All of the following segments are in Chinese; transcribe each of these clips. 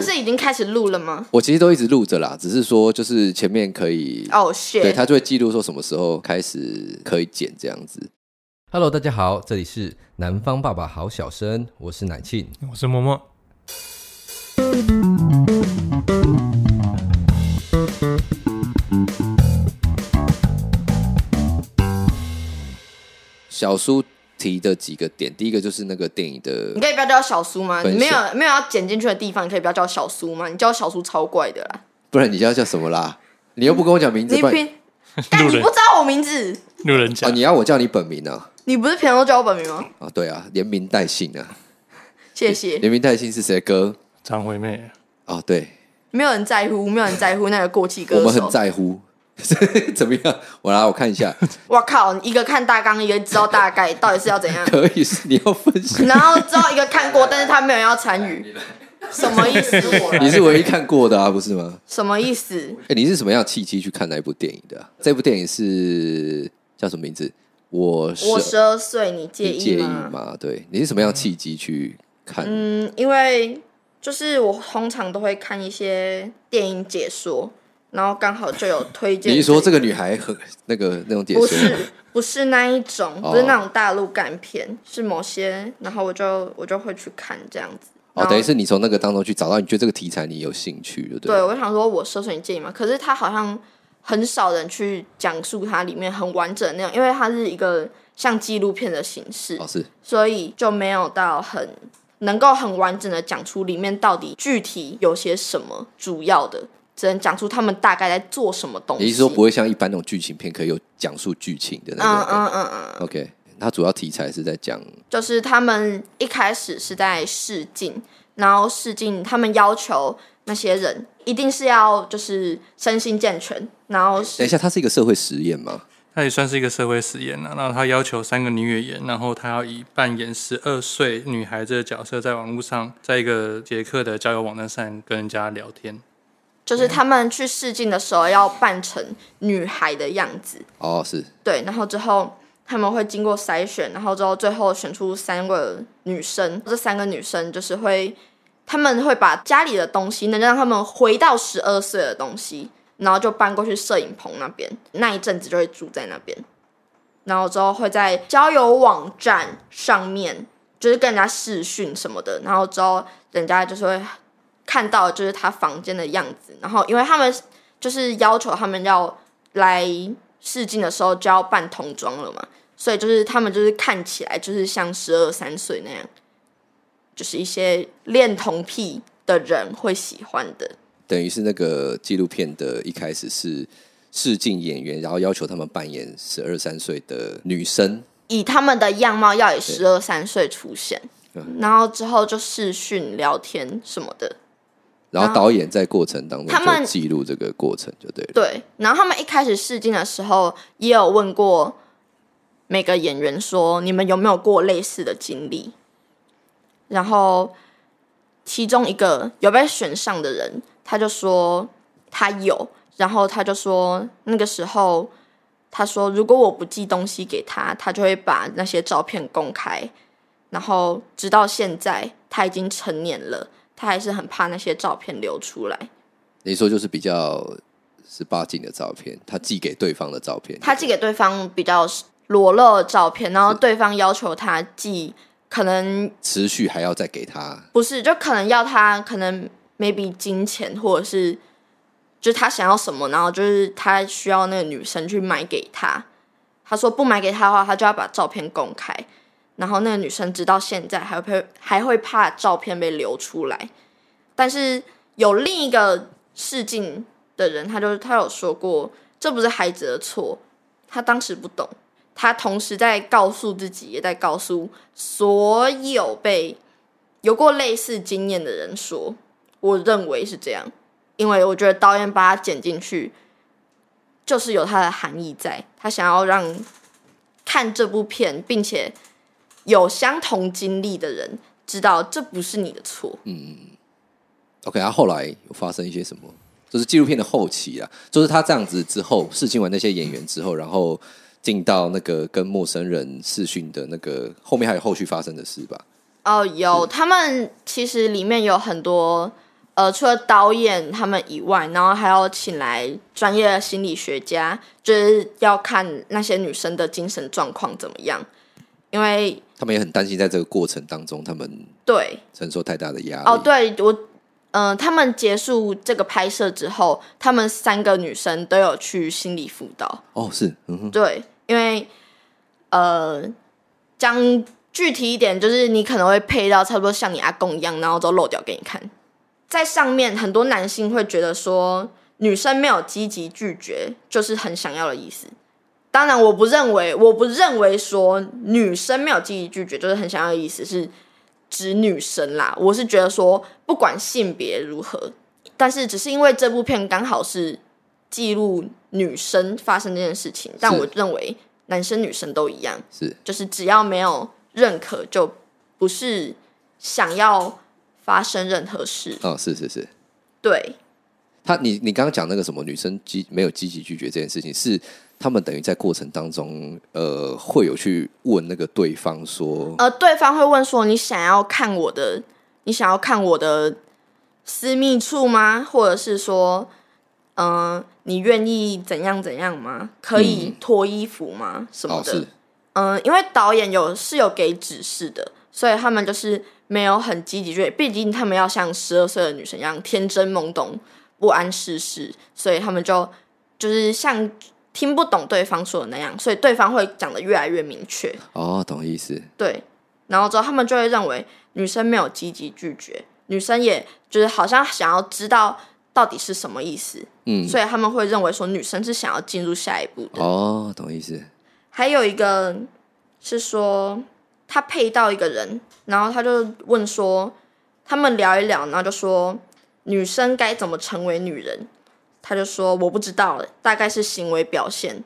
们是已经开始录了吗？我其实都一直录着啦，只是说就是前面可以哦，oh, 对，他就会记录说什么时候开始可以剪这样子。Hello，大家好，这里是南方爸爸好小生，我是奶庆，我是默默。小苏。提的几个点，第一个就是那个电影的，你可以不要叫小苏吗？你没有没有要剪进去的地方，你可以不要叫小苏吗？你叫小苏超怪的啦，不然你叫叫什么啦？你又不跟我讲名字，你平，但你不知道我名字，路人甲，你要我叫你本名啊？你不是平常都叫我本名吗？啊，对啊，连名带姓啊，谢谢。连名带姓是谁歌？张惠妹。啊，对，没有人在乎，没有人在乎那个过气歌手，我们很在乎。怎么样？我来，我看一下。我靠，一个看大纲，一个知道大概到底是要怎样？可以是你要分析。然后知道一个看过，但是他没有要参与，什么意思？你是唯一看过的啊，不是吗？什么意思？哎、欸，你是什么样契机去看那一部电影的、啊？这部电影是叫什么名字？我我十二岁，你介意吗？介意吗？对，你是什么样契机去看？嗯，因为就是我通常都会看一些电影解说。然后刚好就有推荐。你说这个女孩和那个那种点？不是，不是那一种，不是那种大陆干片，哦、是某些。然后我就我就会去看这样子。哦，等于是你从那个当中去找到，你觉得这个题材你有兴趣，对不对？对，我想说，我搜索你介意吗？可是他好像很少人去讲述它里面很完整的那样，因为它是一个像纪录片的形式，哦是，所以就没有到很能够很完整的讲出里面到底具体有些什么主要的。只能讲出他们大概在做什么东西。也就是说，不会像一般那种剧情片可以有讲述剧情的那种。嗯嗯嗯嗯。OK，它主要题材是在讲，就是他们一开始是在试镜，然后试镜，他们要求那些人一定是要就是身心健全。然后等一下，它是一个社会实验吗？它也算是一个社会实验啊。然后他要求三个女演员，然后他要以扮演十二岁女孩子的角色，在网络上，在一个捷克的交友网站上跟人家聊天。就是他们去试镜的时候要扮成女孩的样子。哦，是。对，然后之后他们会经过筛选，然后之后最后选出三个女生，这三个女生就是会，他们会把家里的东西能让他们回到十二岁的东西，然后就搬过去摄影棚那边，那一阵子就会住在那边，然后之后会在交友网站上面就是跟人家视讯什么的，然后之后人家就是会。看到就是他房间的样子，然后因为他们就是要求他们要来试镜的时候就要扮童装了嘛，所以就是他们就是看起来就是像十二三岁那样，就是一些恋童癖的人会喜欢的。等于是那个纪录片的一开始是试镜演员，然后要求他们扮演十二三岁的女生，以他们的样貌要以十二三岁出现，然后之后就试训聊天什么的。然后导演在过程当中就记录这个过程，就对了。对，然后他们一开始试镜的时候，也有问过每个演员说：“你们有没有过类似的经历？”然后其中一个有被选上的人，他就说他有。然后他就说那个时候，他说如果我不寄东西给他，他就会把那些照片公开。然后直到现在，他已经成年了。他还是很怕那些照片流出来。你说就是比较十八禁的照片，他寄给对方的照片，他寄给对方比较裸露的照片，然后对方要求他寄，可能持续还要再给他，不是，就可能要他可能 maybe 金钱，或者是就是他想要什么，然后就是他需要那个女生去买给他。他说不买给他的话，他就要把照片公开。然后那个女生直到现在还会还会怕照片被流出来，但是有另一个试镜的人，他就是他有说过，这不是孩子的错，他当时不懂，他同时在告诉自己，也在告诉所有被有过类似经验的人说，我认为是这样，因为我觉得导演把它剪进去，就是有它的含义在，他想要让看这部片，并且。有相同经历的人知道这不是你的错。嗯，OK，他、啊、后来有发生一些什么？就是纪录片的后期啊，就是他这样子之后试镜完那些演员之后，然后进到那个跟陌生人试训的那个后面，还有后续发生的事吧？哦，有，他们其实里面有很多呃，除了导演他们以外，然后还要请来专业的心理学家，就是要看那些女生的精神状况怎么样，因为他们也很担心，在这个过程当中，他们对承受太大的压力。哦，对我，嗯、呃，他们结束这个拍摄之后，他们三个女生都有去心理辅导。哦，是，嗯哼，对，因为呃，讲具体一点，就是你可能会配到差不多像你阿公一样，然后都漏掉给你看。在上面，很多男性会觉得说，女生没有积极拒绝，就是很想要的意思。当然，我不认为，我不认为说女生没有积极拒绝就是很想要的意思，是指女生啦。我是觉得说，不管性别如何，但是只是因为这部片刚好是记录女生发生这件事情，但我认为男生女生都一样，是。就是只要没有认可，就不是想要。发生任何事。哦，是是是，对。他，你你刚刚讲那个什么女生积没有积极拒绝这件事情，是他们等于在过程当中，呃，会有去问那个对方说，呃，对方会问说，你想要看我的，你想要看我的私密处吗？或者是说，嗯、呃，你愿意怎样怎样吗？可以脱衣服吗？嗯、什么的？嗯、哦呃，因为导演有是有给指示的，所以他们就是。没有很积极，就毕竟他们要像十二岁的女生一样天真懵懂、不谙世事，所以他们就就是像听不懂对方说的那样，所以对方会讲的越来越明确。哦，懂意思。对，然后之后他们就会认为女生没有积极拒绝，女生也就是好像想要知道到底是什么意思。嗯，所以他们会认为说女生是想要进入下一步的。哦，懂意思。还有一个是说。他配到一个人，然后他就问说，他们聊一聊，然后就说女生该怎么成为女人，他就说我不知道，大概是行为表现。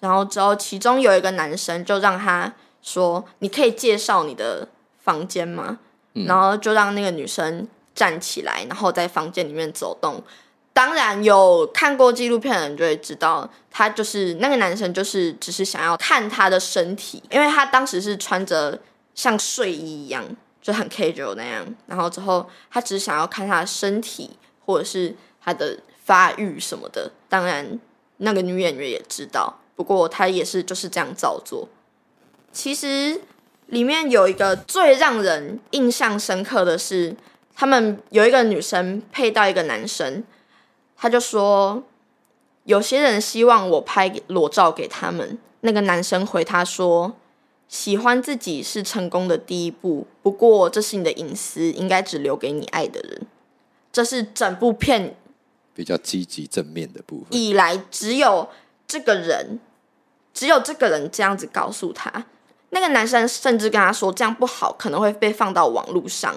然后之后其中有一个男生就让他说，你可以介绍你的房间吗？嗯。然后就让那个女生站起来，然后在房间里面走动。当然有看过纪录片的人就会知道，他就是那个男生，就是只是想要看他的身体，因为他当时是穿着像睡衣一样，就很 casual 那样。然后之后他只是想要看他的身体，或者是他的发育什么的。当然那个女演员也知道，不过她也是就是这样照做。其实里面有一个最让人印象深刻的是，他们有一个女生配到一个男生。他就说，有些人希望我拍裸照给他们。那个男生回他说，喜欢自己是成功的第一步，不过这是你的隐私，应该只留给你爱的人。这是整部片比较积极正面的部分。以来只有这个人，只有这个人这样子告诉他。那个男生甚至跟他说，这样不好，可能会被放到网络上，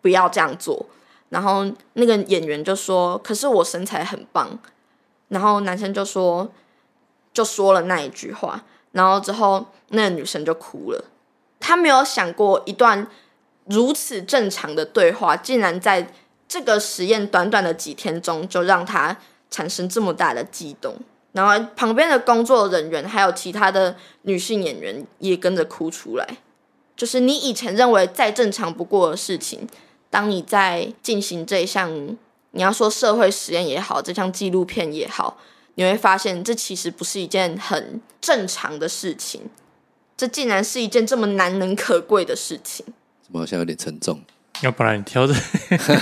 不要这样做。然后那个演员就说：“可是我身材很棒。”然后男生就说：“就说了那一句话。”然后之后那个女生就哭了。他没有想过一段如此正常的对话，竟然在这个实验短短的几天中就让他产生这么大的激动。然后旁边的工作人员还有其他的女性演员也跟着哭出来。就是你以前认为再正常不过的事情。当你在进行这一项，你要说社会实验也好，这项纪录片也好，你会发现这其实不是一件很正常的事情，这竟然是一件这么难能可贵的事情。怎么好像有点沉重？要不然你挑这，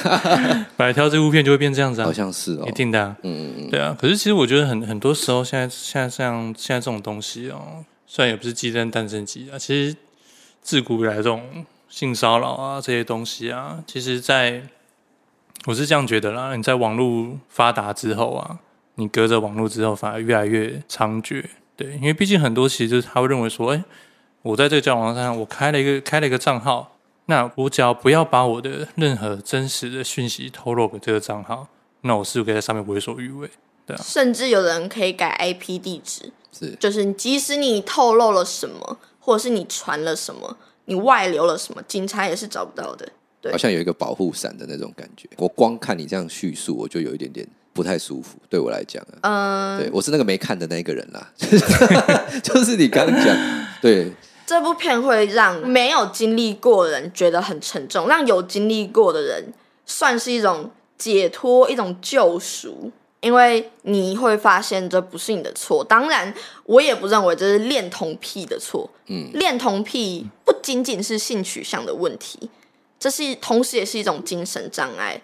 本来挑这部片就会变这样子啊？好像是哦，一定的啊。嗯嗯嗯，对啊。可是其实我觉得很很多时候，现在现在像现在这种东西哦，虽然也不是鸡蛋诞生鸡啊，其实自古以来这种。性骚扰啊，这些东西啊，其实在我是这样觉得啦。你在网络发达之后啊，你隔着网络之后，反而越来越猖獗。对，因为毕竟很多其实就是他会认为说，哎，我在这个交友网站上，我开了一个开了一个账号，那我只要不要把我的任何真实的讯息透露给这个账号，那我是不是可以在上面为所欲为？对啊，甚至有人可以改 IP 地址，是，就是即使你透露了什么，或者是你传了什么。你外流了什么？警察也是找不到的。对，好像有一个保护伞的那种感觉。我光看你这样叙述，我就有一点点不太舒服。对我来讲啊，嗯，对我是那个没看的那个人啦。就是你刚刚讲，对，这部片会让没有经历过的人觉得很沉重，让有经历过的人算是一种解脱，一种救赎。因为你会发现这不是你的错，当然我也不认为这是恋童癖的错。嗯，恋童癖不仅仅是性取向的问题，这是同时也是一种精神障碍。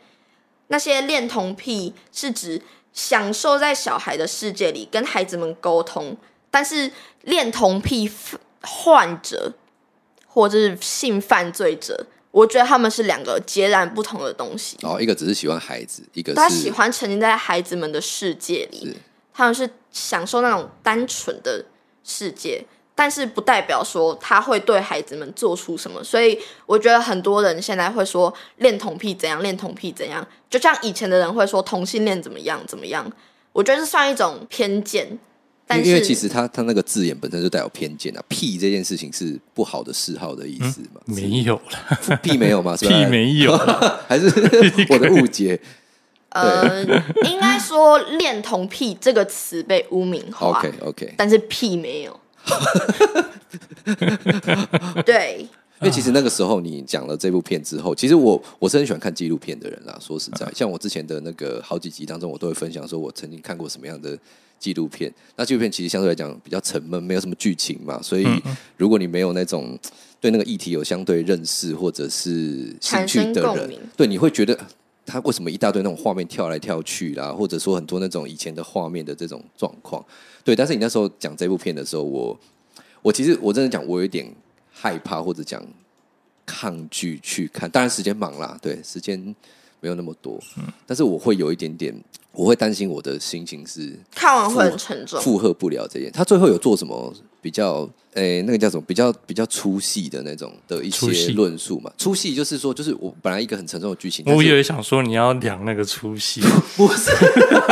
那些恋童癖是指享受在小孩的世界里跟孩子们沟通，但是恋童癖患者或者是性犯罪者。我觉得他们是两个截然不同的东西。哦，一个只是喜欢孩子，一个是他喜欢沉浸在孩子们的世界里，他们是享受那种单纯的世界，但是不代表说他会对孩子们做出什么。所以我觉得很多人现在会说恋童癖怎样，恋童癖怎样，就像以前的人会说同性恋怎么样怎么样。我觉得这算一种偏见。但是因为其实他他那个字眼本身就带有偏见啊，癖这件事情是不好的嗜好的意思嘛？嗯、没有了，癖没有吗？癖没有，还是我的误解？呃，应该说“恋童癖”这个词被污名化。OK OK，但是癖没有。对。因为其实那个时候你讲了这部片之后，其实我我是很喜欢看纪录片的人啦。说实在，像我之前的那个好几集当中，我都会分享说我曾经看过什么样的纪录片。那纪录片其实相对来讲比较沉闷，没有什么剧情嘛。所以如果你没有那种对那个议题有相对认识或者是兴趣的人，对，你会觉得他为什么一大堆那种画面跳来跳去啦，或者说很多那种以前的画面的这种状况。对，但是你那时候讲这部片的时候，我我其实我真的讲，我有点。害怕或者讲抗拒去看，当然时间忙啦，对，时间没有那么多，嗯，但是我会有一点点，我会担心我的心情是看完会很沉重，负荷不了这件。他最后有做什么比较？诶、欸，那个叫什么？比较比较粗细的那种的一些论述嘛。粗细就是说，就是我本来一个很沉重的剧情，我以为想说你要量那个粗细，不是，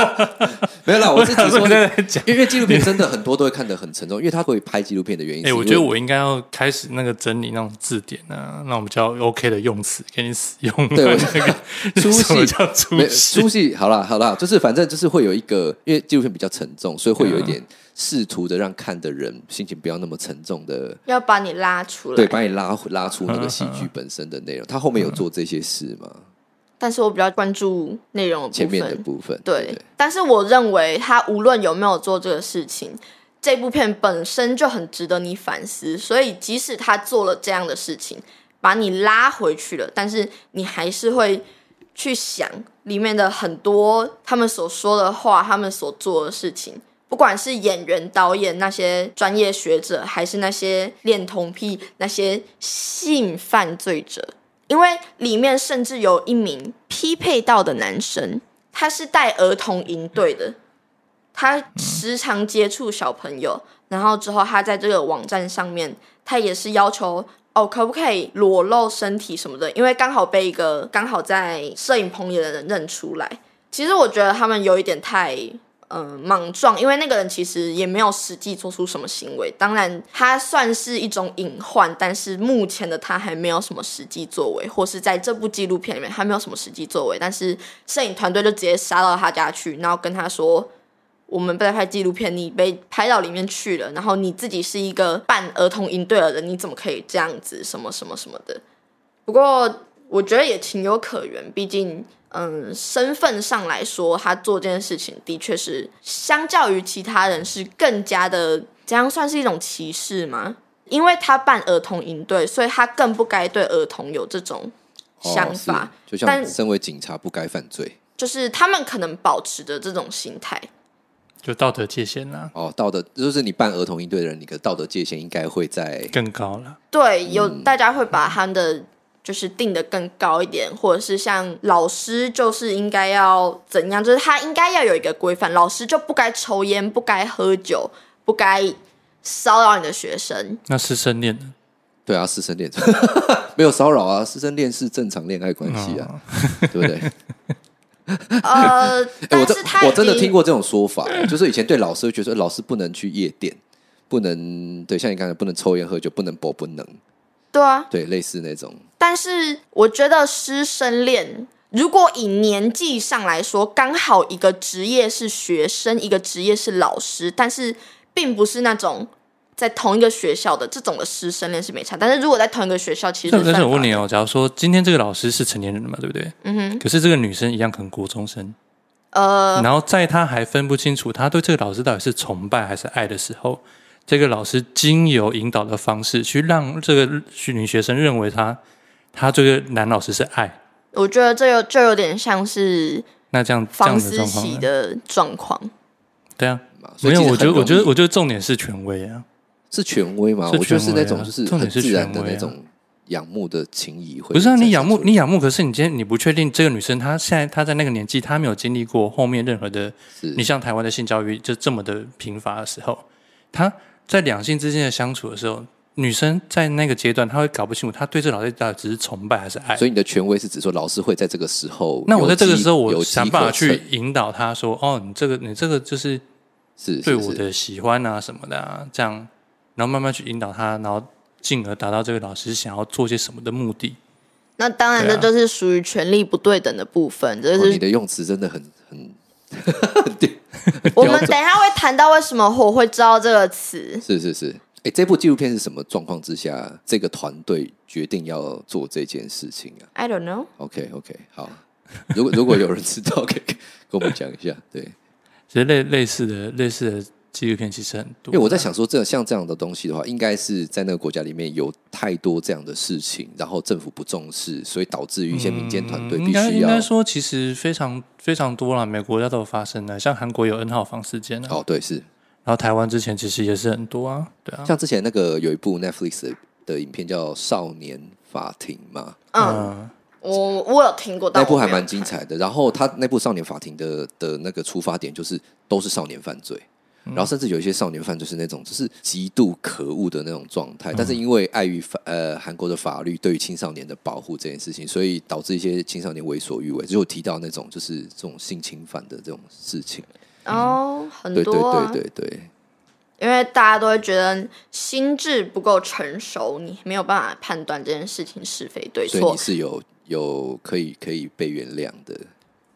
没有啦。我是只说在讲，因为纪录片真的很多都会看得很沉重，因为他会拍纪录片的原因。哎、欸，我觉得我应该要开始那个整理那种字典啊，那我们叫 OK 的用词给你使用。对，我 那个粗细叫粗细，粗细好了好了，就是反正就是会有一个，因为纪录片比较沉重，所以会有一点。嗯试图的让看的人心情不要那么沉重的，要把你拉出来，对，把你拉拉出那个戏剧本身的内容。他后面有做这些事吗？但是我比较关注内容前面的部分。对，对，但是我认为他无论有没有做这个事情，这部片本身就很值得你反思。所以即使他做了这样的事情，把你拉回去了，但是你还是会去想里面的很多他们所说的话，他们所做的事情。不管是演员、导演、那些专业学者，还是那些恋童癖、那些性犯罪者，因为里面甚至有一名匹配到的男生，他是带儿童营队的，他时常接触小朋友，然后之后他在这个网站上面，他也是要求哦，可不可以裸露身体什么的，因为刚好被一个刚好在摄影棚里的人认出来。其实我觉得他们有一点太。嗯，莽撞，因为那个人其实也没有实际做出什么行为。当然，他算是一种隐患，但是目前的他还没有什么实际作为，或是在这部纪录片里面还没有什么实际作为。但是摄影团队就直接杀到他家去，然后跟他说：“我们在拍纪录片，你被拍到里面去了，然后你自己是一个办儿童营队的人，你怎么可以这样子？什么什么什么的。”不过我觉得也情有可原，毕竟。嗯，身份上来说，他做这件事情的确是相较于其他人是更加的，这样算是一种歧视吗？因为他办儿童营队，所以他更不该对儿童有这种想法。哦、就像身为警察不该犯罪，就是他们可能保持着这种心态，就道德界限呢、啊？哦，道德就是你办儿童营队的人，你的道德界限应该会在更高了。对，有大家会把他的。就是定得更高一点，或者是像老师，就是应该要怎样？就是他应该要有一个规范，老师就不该抽烟，不该喝酒，不该骚扰你的学生。那师生恋呢？对啊，师生恋 没有骚扰啊，师生恋是正常恋爱关系啊，哦、对不对？呃，但是他我，我真的听过这种说法，就是以前对老师会觉得老师不能去夜店，不能对像你刚才不能抽烟喝酒，不能播，不能。对啊，对，类似那种。但是我觉得师生恋，如果以年纪上来说，刚好一个职业是学生，一个职业是老师，但是并不是那种在同一个学校的这种的师生恋是没差，但是如果在同一个学校，其实但是我问你哦，假如说今天这个老师是成年人了嘛，对不对？嗯哼。可是这个女生一样可能国中生，呃，然后在她还分不清楚她对这个老师到底是崇拜还是爱的时候，这个老师经由引导的方式去让这个女学生认为他他这个男老师是爱，我觉得这有就有点像是那这样房思琪的状况，对啊，没有，我觉得我觉得我觉得重点是权威啊。是权威吗？我觉得是那种就是很自然的那种啊、仰慕的情谊。不是啊，你仰慕你仰慕，可是你今天你不确定这个女生她现在她在那个年纪，她没有经历过后面任何的。你像台湾的性教育就这么的贫乏的时候，她在两性之间的相处的时候，女生在那个阶段，她会搞不清楚她对这老师到底只是崇拜还是爱。所以你的权威是指说老师会在这个时候，那我在这个时候，我想办法去引导她说：“哦，你这个你这个就是是对我的喜欢啊什么的啊，这样。”然后慢慢去引导他，然后进而达到这个老师想要做些什么的目的。那当然，这就是属于权力不对等的部分。这是、哦、你的用词真的很很。我们等一下会谈到为什么我会知道这个词。是是是，哎，这部纪录片是什么状况之下，这个团队决定要做这件事情啊？I don't know。OK OK，好。如果如果有人知道，可以跟我们讲一下。对，其实类类似的类似的。纪录片其实很多，因为我在想说，这像这样的东西的话，应该是在那个国家里面有太多这样的事情，然后政府不重视，所以导致于一些民间团队必须要、嗯、应该说，其实非常非常多了，每个国家都有发生的，像韩国有 N 号房事件啊，哦对是，然后台湾之前其实也是很多啊，对啊，像之前那个有一部 Netflix 的影片叫《少年法庭》嘛，嗯，我我有听过，那部还蛮精彩的，然后他那部《少年法庭》的的那个出发点就是都是少年犯罪。然后甚至有一些少年犯就是那种就是极度可恶的那种状态，嗯、但是因为碍于法呃韩国的法律对于青少年的保护这件事情，所以导致一些青少年为所欲为，就有提到那种就是这种性侵犯的这种事情。哦，很多、啊，对对对对对，因为大家都会觉得心智不够成熟，你没有办法判断这件事情是非对错，所以你是有有可以可以被原谅的。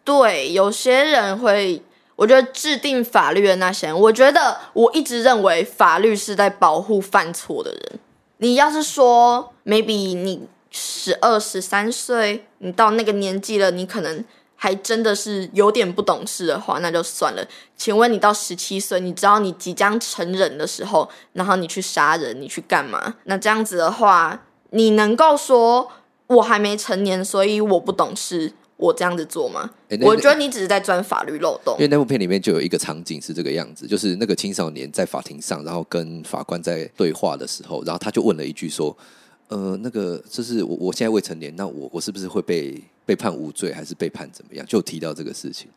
对，有些人会。我觉得制定法律的那些人，我觉得我一直认为法律是在保护犯错的人。你要是说，maybe 你十二十三岁，你到那个年纪了，你可能还真的是有点不懂事的话，那就算了。请问你到十七岁，你知道你即将成人的时候，然后你去杀人，你去干嘛？那这样子的话，你能够说我还没成年，所以我不懂事？我这样子做吗？欸、我觉得你只是在钻法律漏洞。因为那部片里面就有一个场景是这个样子，就是那个青少年在法庭上，然后跟法官在对话的时候，然后他就问了一句说：“呃，那个就是我我现在未成年，那我我是不是会被被判无罪，还是被判怎么样？”就提到这个事情。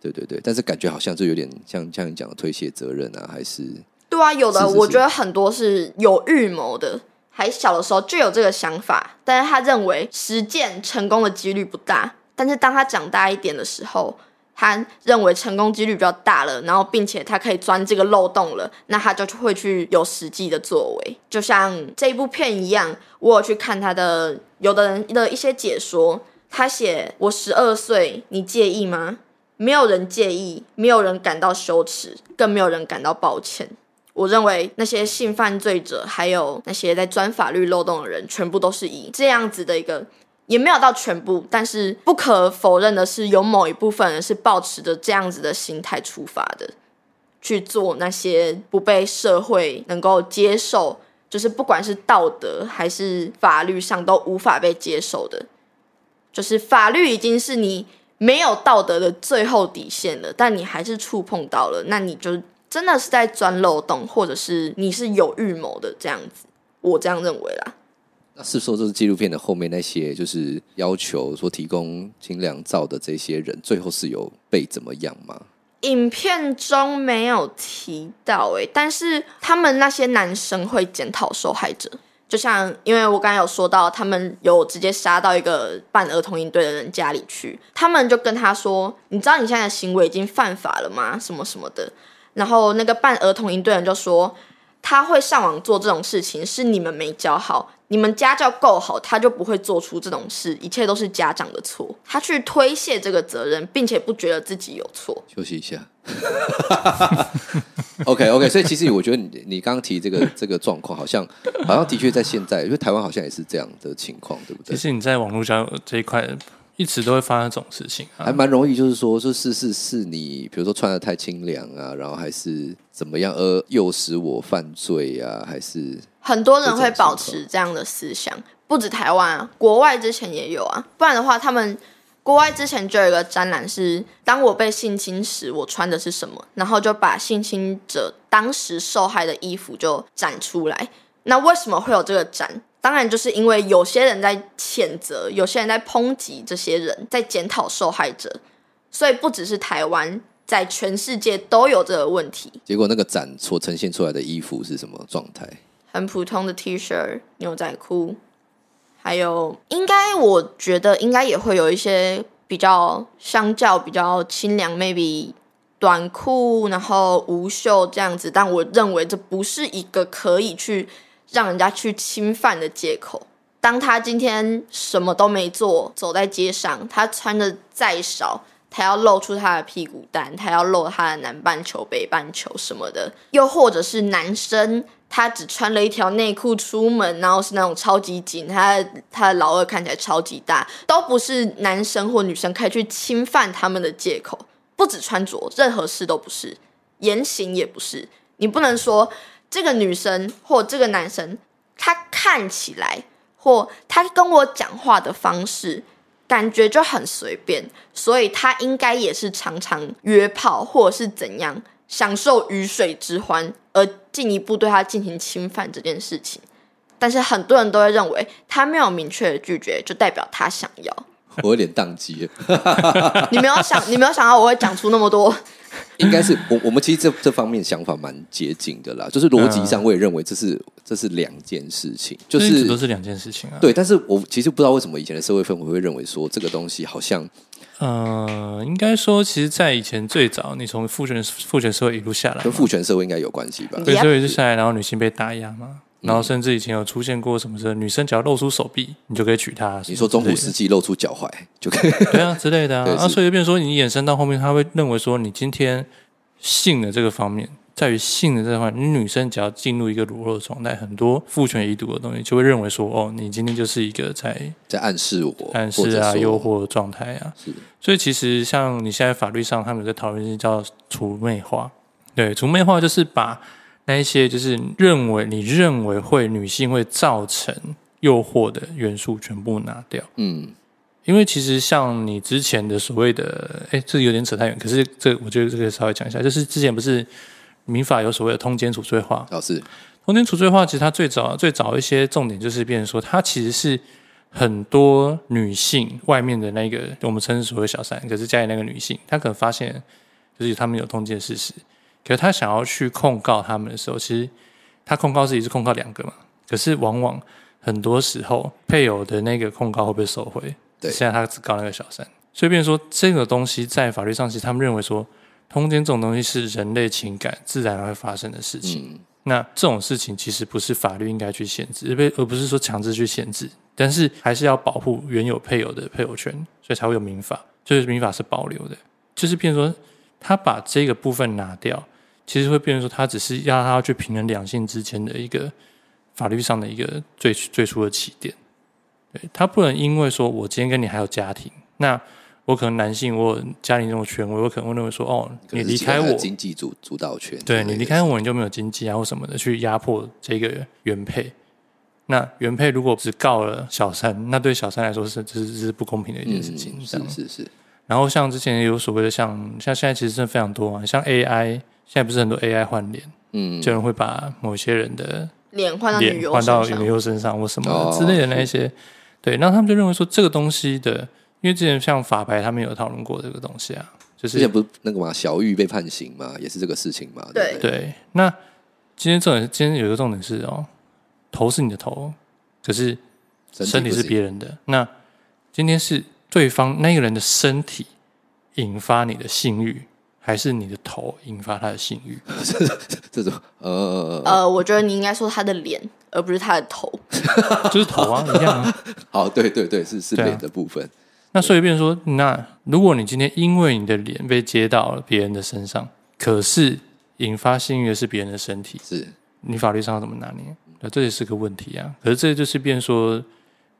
对对对，但是感觉好像就有点像像你讲的推卸责任啊，还是？对啊，有的我觉得很多是有预谋的，还小的时候就有这个想法，但是他认为实践成功的几率不大。但是当他长大一点的时候，他认为成功几率比较大了，然后并且他可以钻这个漏洞了，那他就会去有实际的作为。就像这一部片一样，我有去看他的有的人的一些解说，他写我十二岁，你介意吗？没有人介意，没有人感到羞耻，更没有人感到抱歉。我认为那些性犯罪者，还有那些在钻法律漏洞的人，全部都是以这样子的一个。也没有到全部，但是不可否认的是，有某一部分人是抱持着这样子的心态出发的，去做那些不被社会能够接受，就是不管是道德还是法律上都无法被接受的，就是法律已经是你没有道德的最后底线了，但你还是触碰到了，那你就真的是在钻漏洞，或者是你是有预谋的这样子，我这样认为啦。是说，这是纪录片的后面那些，就是要求说提供清凉照的这些人，最后是有被怎么样吗？影片中没有提到诶，但是他们那些男生会检讨受害者，就像因为我刚才有说到，他们有直接杀到一个办儿童营队的人家里去，他们就跟他说：“你知道你现在的行为已经犯法了吗？什么什么的。”然后那个办儿童营队人就说：“他会上网做这种事情，是你们没教好。”你们家教够好，他就不会做出这种事。一切都是家长的错，他去推卸这个责任，并且不觉得自己有错。休息一下。OK OK，所以其实我觉得你你刚刚提这个 这个状况，好像好像的确在现在，因为台湾好像也是这样的情况，对不对？其实你在网络交友这一块，一直都会发生这种事情，啊，还蛮容易，就是说，就是是是你，比如说穿的太清凉啊，然后还是怎么样而诱使我犯罪啊，还是很多人会保持这样的思想，不止台湾啊，国外之前也有啊，不然的话他们。国外之前就有一个展览，是当我被性侵时，我穿的是什么，然后就把性侵者当时受害的衣服就展出来。那为什么会有这个展？当然就是因为有些人在谴责，有些人在抨击这些人，在检讨受害者。所以不只是台湾，在全世界都有这个问题。结果那个展所呈现出来的衣服是什么状态？很普通的 T 恤、牛仔裤。还有，应该我觉得应该也会有一些比较相较比较清凉，maybe 短裤，然后无袖这样子。但我认为这不是一个可以去让人家去侵犯的借口。当他今天什么都没做，走在街上，他穿的再少，他要露出他的屁股蛋，他要露他的南半球、北半球什么的，又或者是男生。他只穿了一条内裤出门，然后是那种超级紧，他的他的老二看起来超级大，都不是男生或女生可以去侵犯他们的借口。不止穿着，任何事都不是，言行也不是。你不能说这个女生或这个男生，他看起来或他跟我讲话的方式，感觉就很随便，所以他应该也是常常约炮或者是怎样。享受鱼水之欢，而进一步对他进行侵犯这件事情，但是很多人都会认为他没有明确的拒绝，就代表他想要。我有点宕机你没有想，你没有想到我会讲出那么多。应该是我我们其实这这方面想法蛮接近的啦，就是逻辑上我也认为这是这是两件事情，就是都是两件事情啊。对，但是我其实不知道为什么以前的社会氛围会认为说这个东西好像。呃，应该说，其实，在以前最早，你从父权父权社会一路下来，跟父权社会应该有关系吧？对，所以就下来，然后女性被打压嘛，然后甚至以前有出现过什么是，女生只要露出手臂，你就可以娶她。你说中古世纪露出脚踝就可以？对啊，之类的啊。啊，所以就变成说，你衍生到后面，他会认为说，你今天性的这个方面。在于性的这块，你女生只要进入一个裸露的状态，很多父权遗毒的东西就会认为说，哦，你今天就是一个在在暗示我、暗示啊、诱惑的状态啊。是，所以其实像你现在法律上，他们在讨论一些叫除魅化。对，除魅化就是把那一些就是认为你认为会女性会造成诱惑的元素全部拿掉。嗯，因为其实像你之前的所谓的，哎，这有点扯太远。可是这我觉得这个稍微讲一下，就是之前不是。民法有所谓的通奸处罪化，老师，通奸处罪化其实它最早最早一些重点就是变成说，它其实是很多女性外面的那个我们称之所谓小三，可是家里那个女性，她可能发现就是他们有通奸事实，可是他想要去控告他们的时候，其实他控告自己是控告两个嘛，可是往往很多时候配偶的那个控告会被收回，对，现在他只告那个小三，所以变成说这个东西在法律上，其实他们认为说。通奸这种东西是人类情感自然而会发生的事情，嗯、那这种事情其实不是法律应该去限制，而不是说强制去限制，但是还是要保护原有配偶的配偶权，所以才会有民法，就是民法是保留的，就是变成说他把这个部分拿掉，其实会变成说他只是要他要去平衡两性之间的一个法律上的一个最最初的起点，对，他不能因为说我今天跟你还有家庭，那。我可能男性，我家里那种权威，我可能会认为说，哦，你离开我，经济主主导权，对你离开我，你就没有经济啊或什么的去压迫这个原配。那原配如果只告了小三，那对小三来说是这是这是不公平的一件事情。嗯、是是是。然后像之前有所谓的像像现在其实真的非常多啊，像 AI 现在不是很多 AI 换脸，嗯，就有人会把某些人的脸换到女优换到女优身上或什么之类的那一些，哦、对，那他们就认为说这个东西的。因为之前像法白他们有讨论过这个东西啊，就是之前不是那个嘛，小玉被判刑嘛，也是这个事情嘛。对对，对。那今天重点，今天有一个重点是哦，头是你的头，可是身体是别人的。那今天是对方那个人的身体引发你的性欲，还是你的头引发他的性欲？这种呃呃，我觉得你应该说他的脸，而不是他的头，就是头啊，一样啊。好，对对对，是是脸的部分。那所以，变成说，那如果你今天因为你的脸被接到了别人的身上，可是引发性欲的是别人的身体，是你法律上要怎么拿捏？那这也是个问题啊。可是这就是变说，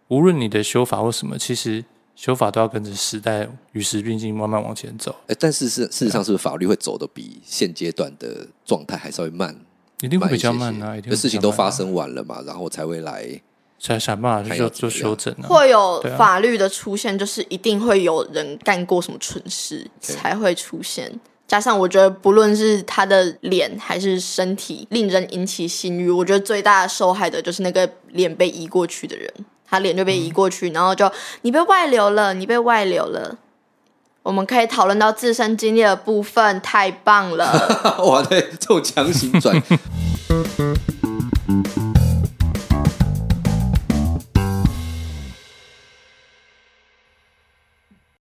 无论你的修法或什么，其实修法都要跟着时代与时并进，慢慢往前走。哎，但是是事实上，是不是法律会走的比现阶段的状态还稍微慢？一定会比较慢啊！一定事情都发生完了嘛，然后才会来。想想办法去做做修正，啊，会有法律的出现，就是一定会有人干过什么蠢事才会出现。加上我觉得，不论是他的脸还是身体，令人引起性欲，我觉得最大的受害的就是那个脸被移过去的人，他脸就被移过去，嗯、然后就你被外流了，你被外流了。我们可以讨论到自身经历的部分，太棒了！哇，对，这种强行转。